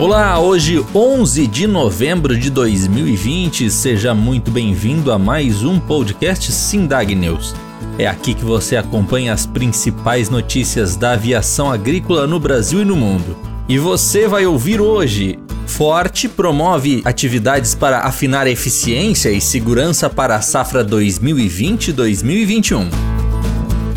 Olá, hoje 11 de novembro de 2020, seja muito bem-vindo a mais um podcast Sindag News. É aqui que você acompanha as principais notícias da aviação agrícola no Brasil e no mundo. E você vai ouvir hoje: Forte promove atividades para afinar eficiência e segurança para a safra 2020-2021.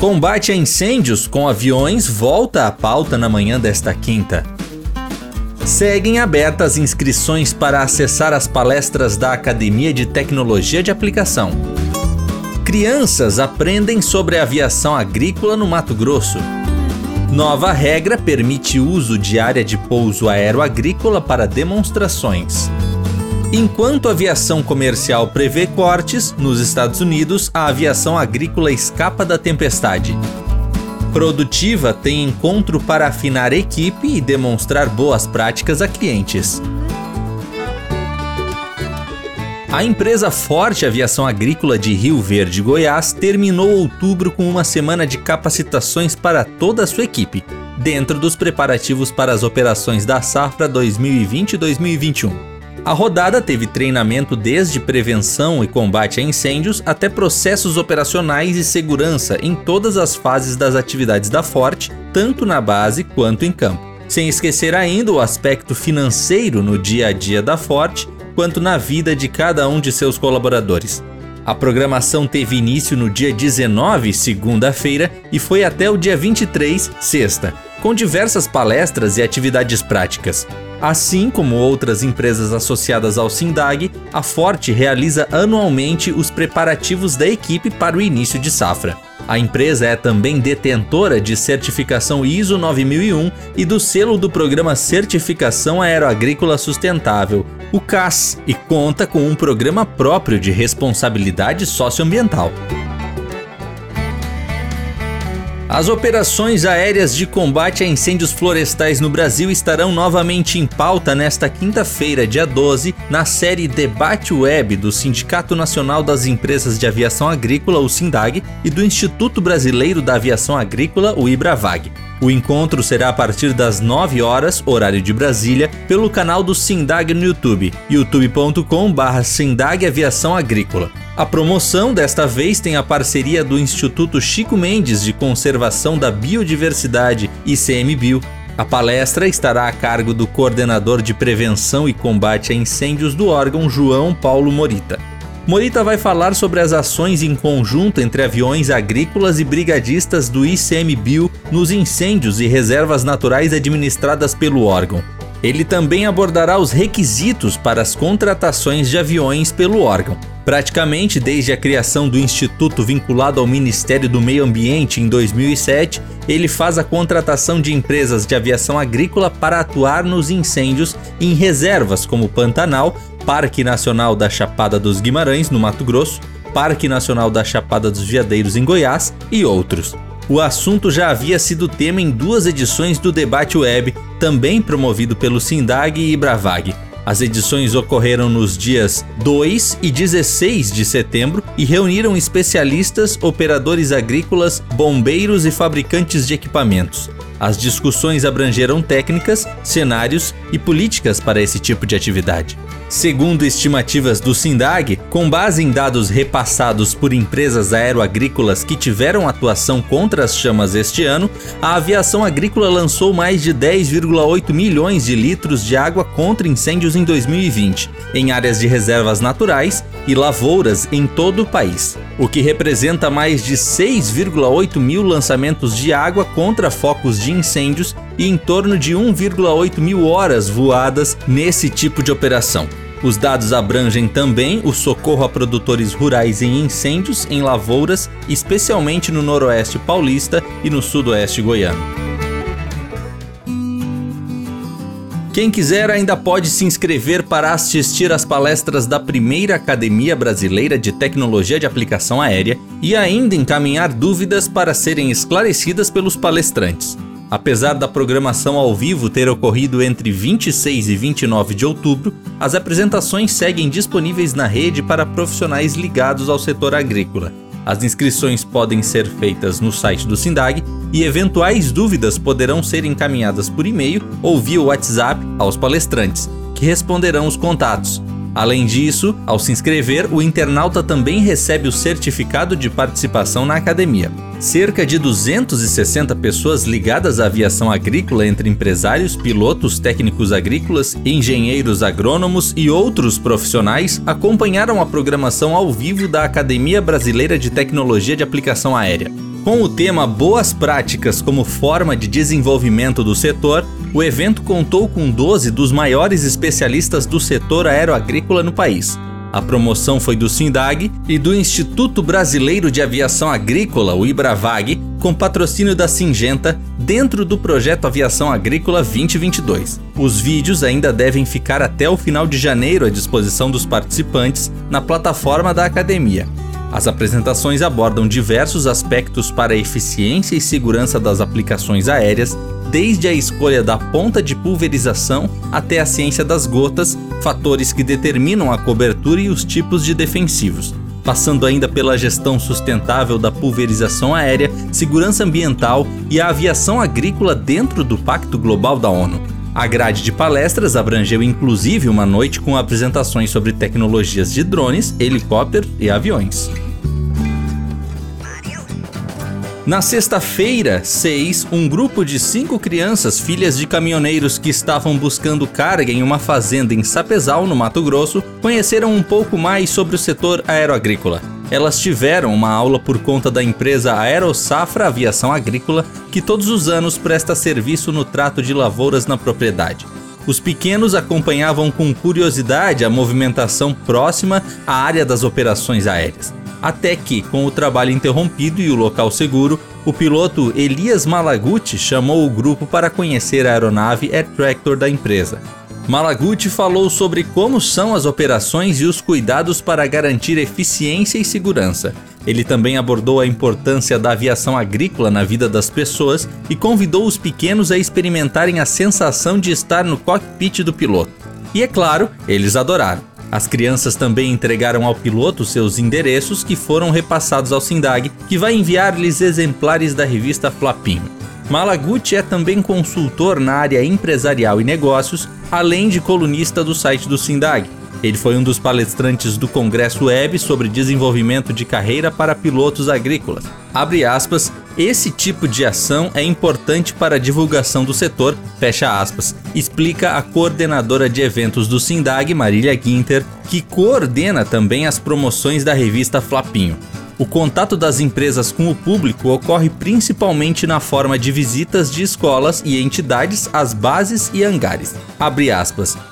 Combate a incêndios com aviões volta à pauta na manhã desta quinta. Seguem abertas inscrições para acessar as palestras da Academia de Tecnologia de Aplicação. Crianças aprendem sobre aviação agrícola no Mato Grosso. Nova regra permite uso de área de pouso aeroagrícola para demonstrações. Enquanto a aviação comercial prevê cortes, nos Estados Unidos a aviação agrícola escapa da tempestade. Produtiva tem encontro para afinar equipe e demonstrar boas práticas a clientes. A empresa Forte Aviação Agrícola de Rio Verde, Goiás, terminou outubro com uma semana de capacitações para toda a sua equipe, dentro dos preparativos para as operações da safra 2020-2021. A rodada teve treinamento desde prevenção e combate a incêndios até processos operacionais e segurança em todas as fases das atividades da Forte, tanto na base quanto em campo. Sem esquecer ainda o aspecto financeiro no dia a dia da Forte, quanto na vida de cada um de seus colaboradores. A programação teve início no dia 19, segunda-feira, e foi até o dia 23, sexta, com diversas palestras e atividades práticas. Assim como outras empresas associadas ao Sindag, a Forte realiza anualmente os preparativos da equipe para o início de safra. A empresa é também detentora de certificação ISO 9001 e do selo do programa Certificação Aeroagrícola Sustentável, o CAS, e conta com um programa próprio de responsabilidade socioambiental. As operações aéreas de combate a incêndios florestais no Brasil estarão novamente em pauta nesta quinta-feira, dia 12, na série Debate Web do Sindicato Nacional das Empresas de Aviação Agrícola, o SINDAG, e do Instituto Brasileiro da Aviação Agrícola, o IBRAVAG. O encontro será a partir das 9 horas, horário de Brasília, pelo canal do Sindag no YouTube, youtube.com/barra Sindag Aviação Agrícola. A promoção desta vez tem a parceria do Instituto Chico Mendes de Conservação da Biodiversidade, ICMBio. A palestra estará a cargo do coordenador de prevenção e combate a incêndios do órgão João Paulo Morita. Morita vai falar sobre as ações em conjunto entre aviões agrícolas e brigadistas do ICMBio nos incêndios e reservas naturais administradas pelo órgão. Ele também abordará os requisitos para as contratações de aviões pelo órgão. Praticamente desde a criação do instituto vinculado ao Ministério do Meio Ambiente em 2007, ele faz a contratação de empresas de aviação agrícola para atuar nos incêndios em reservas como Pantanal, Parque Nacional da Chapada dos Guimarães, no Mato Grosso, Parque Nacional da Chapada dos Veadeiros, em Goiás e outros. O assunto já havia sido tema em duas edições do Debate Web, também promovido pelo Sindag e Bravag. As edições ocorreram nos dias 2 e 16 de setembro e reuniram especialistas, operadores agrícolas, bombeiros e fabricantes de equipamentos. As discussões abrangeram técnicas, cenários e políticas para esse tipo de atividade. Segundo estimativas do SINDAG, com base em dados repassados por empresas aeroagrícolas que tiveram atuação contra as chamas este ano, a aviação agrícola lançou mais de 10,8 milhões de litros de água contra incêndios em 2020, em áreas de reservas naturais e lavouras em todo o país, o que representa mais de 6,8 mil lançamentos de água contra focos de incêndios e em torno de 1,8 mil horas voadas nesse tipo de operação. Os dados abrangem também o socorro a produtores rurais em incêndios em lavouras, especialmente no noroeste paulista e no sudoeste goiano. Quem quiser ainda pode se inscrever para assistir às palestras da primeira Academia Brasileira de Tecnologia de Aplicação Aérea e ainda encaminhar dúvidas para serem esclarecidas pelos palestrantes. Apesar da programação ao vivo ter ocorrido entre 26 e 29 de outubro, as apresentações seguem disponíveis na rede para profissionais ligados ao setor agrícola. As inscrições podem ser feitas no site do SINDAG e eventuais dúvidas poderão ser encaminhadas por e-mail ou via WhatsApp aos palestrantes, que responderão os contatos. Além disso, ao se inscrever, o internauta também recebe o certificado de participação na academia. Cerca de 260 pessoas ligadas à aviação agrícola, entre empresários, pilotos, técnicos agrícolas, engenheiros agrônomos e outros profissionais, acompanharam a programação ao vivo da Academia Brasileira de Tecnologia de Aplicação Aérea. Com o tema Boas Práticas como forma de desenvolvimento do setor, o evento contou com 12 dos maiores especialistas do setor aeroagrícola no país. A promoção foi do SINDAG e do Instituto Brasileiro de Aviação Agrícola, o IBRAVAG, com patrocínio da Singenta, dentro do projeto Aviação Agrícola 2022. Os vídeos ainda devem ficar até o final de janeiro à disposição dos participantes na plataforma da academia. As apresentações abordam diversos aspectos para a eficiência e segurança das aplicações aéreas, desde a escolha da ponta de pulverização até a ciência das gotas, fatores que determinam a cobertura e os tipos de defensivos. Passando ainda pela gestão sustentável da pulverização aérea, segurança ambiental e a aviação agrícola dentro do Pacto Global da ONU. A grade de palestras abrangeu inclusive uma noite com apresentações sobre tecnologias de drones, helicópteros e aviões. Na sexta-feira, 6, um grupo de cinco crianças, filhas de caminhoneiros que estavam buscando carga em uma fazenda em Sapezal, no Mato Grosso, conheceram um pouco mais sobre o setor aeroagrícola. Elas tiveram uma aula por conta da empresa Aerosafra Aviação Agrícola, que todos os anos presta serviço no trato de lavouras na propriedade. Os pequenos acompanhavam com curiosidade a movimentação próxima à área das operações aéreas até que, com o trabalho interrompido e o local seguro, o piloto Elias Malaguti chamou o grupo para conhecer a aeronave Air Tractor da empresa. Malaguti falou sobre como são as operações e os cuidados para garantir eficiência e segurança. Ele também abordou a importância da aviação agrícola na vida das pessoas e convidou os pequenos a experimentarem a sensação de estar no cockpit do piloto. E é claro, eles adoraram. As crianças também entregaram ao piloto seus endereços que foram repassados ao Sindag, que vai enviar-lhes exemplares da revista Flapinho. Malaguti é também consultor na área empresarial e negócios, além de colunista do site do Sindag. Ele foi um dos palestrantes do Congresso Web sobre desenvolvimento de carreira para pilotos agrícolas. Abre aspas, esse tipo de ação é importante para a divulgação do setor, fecha aspas, explica a coordenadora de eventos do Sindag, Marília Guinter, que coordena também as promoções da revista Flapinho. O contato das empresas com o público ocorre principalmente na forma de visitas de escolas e entidades às bases e hangares.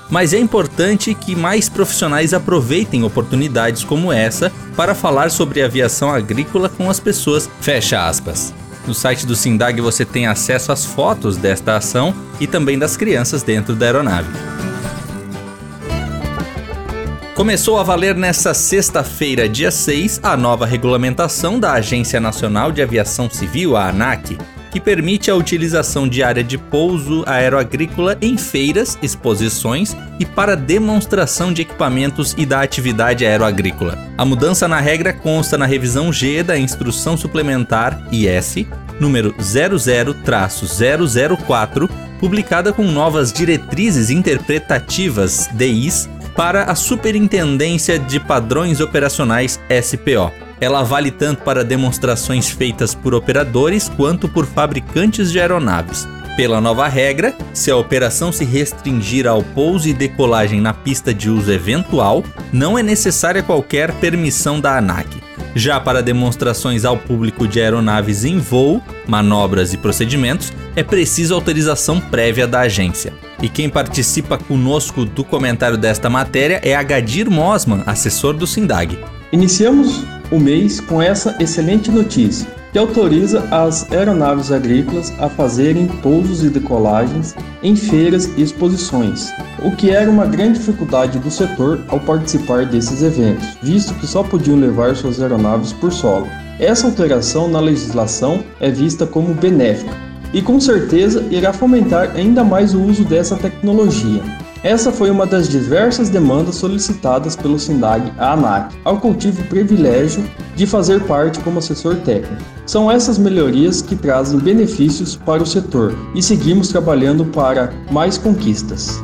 Mas é importante que mais profissionais aproveitem oportunidades como essa para falar sobre aviação agrícola com as pessoas. No site do Sindag você tem acesso às fotos desta ação e também das crianças dentro da aeronave. Começou a valer nesta sexta-feira, dia 6, a nova regulamentação da Agência Nacional de Aviação Civil, a ANAC, que permite a utilização de área de pouso aeroagrícola em feiras, exposições e para demonstração de equipamentos e da atividade aeroagrícola. A mudança na regra consta na revisão G da Instrução Suplementar IS, número 00-004, publicada com novas diretrizes interpretativas DIs para a Superintendência de Padrões Operacionais SPO. Ela vale tanto para demonstrações feitas por operadores quanto por fabricantes de aeronaves. Pela nova regra, se a operação se restringir ao pouso e decolagem na pista de uso eventual, não é necessária qualquer permissão da ANAC. Já para demonstrações ao público de aeronaves em voo, manobras e procedimentos, é preciso autorização prévia da agência. E quem participa conosco do comentário desta matéria é Agadir Mosman, assessor do SINDAG. Iniciamos o mês com essa excelente notícia que autoriza as aeronaves agrícolas a fazerem pousos e decolagens em feiras e exposições, o que era uma grande dificuldade do setor ao participar desses eventos, visto que só podiam levar suas aeronaves por solo. Essa alteração na legislação é vista como benéfica e com certeza irá fomentar ainda mais o uso dessa tecnologia. Essa foi uma das diversas demandas solicitadas pelo SINDAG à ANAC, ao qual tive o privilégio de fazer parte como assessor técnico. São essas melhorias que trazem benefícios para o setor e seguimos trabalhando para mais conquistas.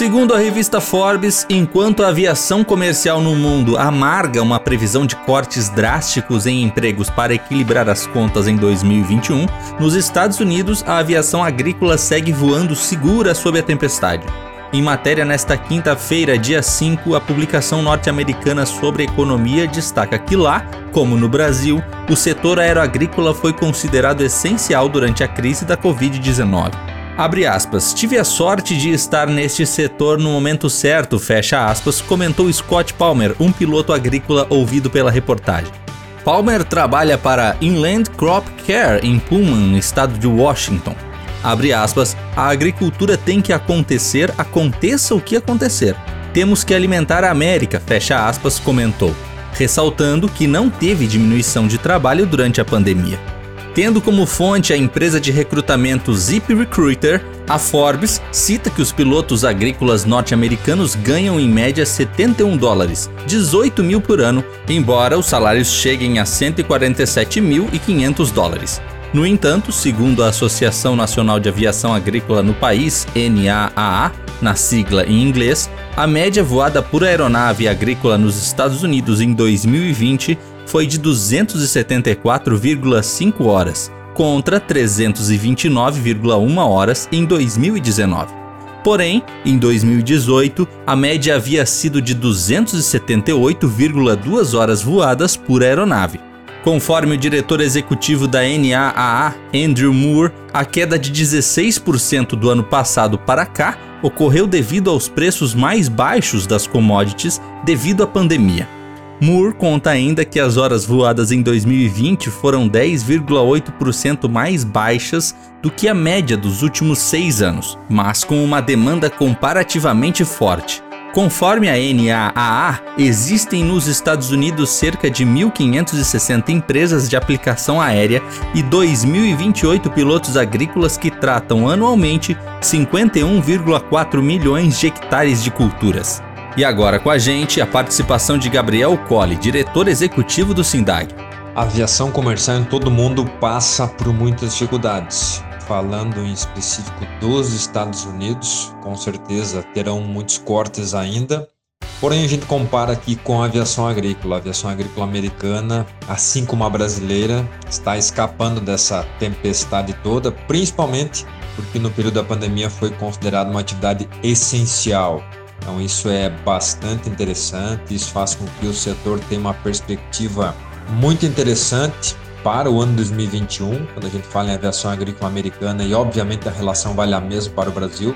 Segundo a revista Forbes, enquanto a aviação comercial no mundo amarga uma previsão de cortes drásticos em empregos para equilibrar as contas em 2021, nos Estados Unidos a aviação agrícola segue voando segura sob a tempestade. Em matéria nesta quinta-feira, dia 5, a publicação norte-americana sobre economia destaca que lá, como no Brasil, o setor aeroagrícola foi considerado essencial durante a crise da Covid-19. Abre aspas. Tive a sorte de estar neste setor no momento certo, fecha aspas, comentou Scott Palmer, um piloto agrícola ouvido pela reportagem. Palmer trabalha para Inland Crop Care em Pullman, estado de Washington. Abre aspas, a agricultura tem que acontecer, aconteça o que acontecer. Temos que alimentar a América, fecha aspas, comentou, ressaltando que não teve diminuição de trabalho durante a pandemia. Tendo como fonte a empresa de recrutamento ZipRecruiter, a Forbes cita que os pilotos agrícolas norte-americanos ganham em média 71 dólares, 18 mil por ano, embora os salários cheguem a 147.500 dólares. No entanto, segundo a Associação Nacional de Aviação Agrícola no país, NAAA, na sigla em inglês, a média voada por aeronave agrícola nos Estados Unidos em 2020 foi de 274,5 horas, contra 329,1 horas em 2019. Porém, em 2018, a média havia sido de 278,2 horas voadas por aeronave. Conforme o diretor executivo da NAAA, Andrew Moore, a queda de 16% do ano passado para cá ocorreu devido aos preços mais baixos das commodities devido à pandemia. Moore conta ainda que as horas voadas em 2020 foram 10,8% mais baixas do que a média dos últimos seis anos, mas com uma demanda comparativamente forte. Conforme a NAAA, existem nos Estados Unidos cerca de 1.560 empresas de aplicação aérea e 2.028 pilotos agrícolas que tratam anualmente 51,4 milhões de hectares de culturas. E agora com a gente a participação de Gabriel Colli, diretor executivo do SINDAG. A aviação comercial em todo o mundo passa por muitas dificuldades. Falando em específico dos Estados Unidos, com certeza terão muitos cortes ainda. Porém, a gente compara aqui com a aviação agrícola. A aviação agrícola americana, assim como a brasileira, está escapando dessa tempestade toda, principalmente porque no período da pandemia foi considerada uma atividade essencial então isso é bastante interessante, isso faz com que o setor tenha uma perspectiva muito interessante para o ano 2021, quando a gente fala em aviação agrícola americana e obviamente a relação vale a mesma para o Brasil,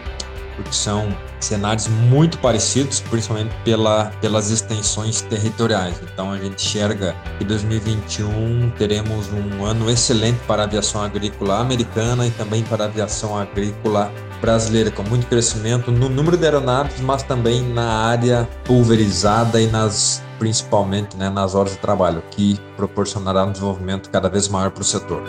porque são cenários muito parecidos, principalmente pela, pelas extensões territoriais. Então a gente enxerga que 2021 teremos um ano excelente para a aviação agrícola americana e também para a aviação agrícola brasileira, com muito crescimento no número de aeronaves, mas também na área pulverizada e nas principalmente né, nas horas de trabalho, que proporcionará um desenvolvimento cada vez maior para o setor.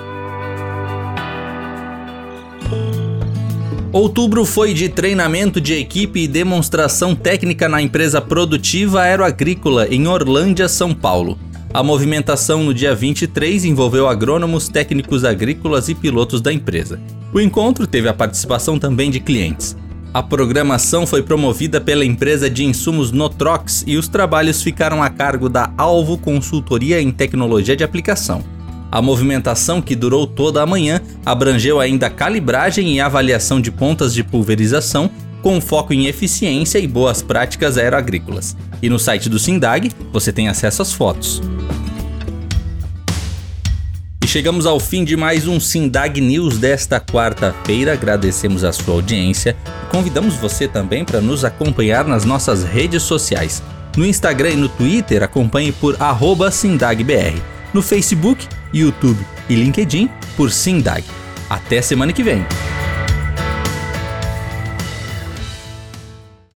Outubro foi de treinamento de equipe e demonstração técnica na empresa produtiva aeroagrícola em Orlândia, São Paulo. A movimentação no dia 23 envolveu agrônomos, técnicos agrícolas e pilotos da empresa. O encontro teve a participação também de clientes. A programação foi promovida pela empresa de insumos Notrox e os trabalhos ficaram a cargo da Alvo Consultoria em Tecnologia de Aplicação. A movimentação, que durou toda a manhã, abrangeu ainda calibragem e avaliação de pontas de pulverização, com foco em eficiência e boas práticas aeroagrícolas. E no site do Sindag você tem acesso às fotos. E chegamos ao fim de mais um Sindag News desta quarta-feira. Agradecemos a sua audiência e convidamos você também para nos acompanhar nas nossas redes sociais. No Instagram e no Twitter, acompanhe por SindagBR. No Facebook, YouTube e LinkedIn, por Sindag. Até semana que vem!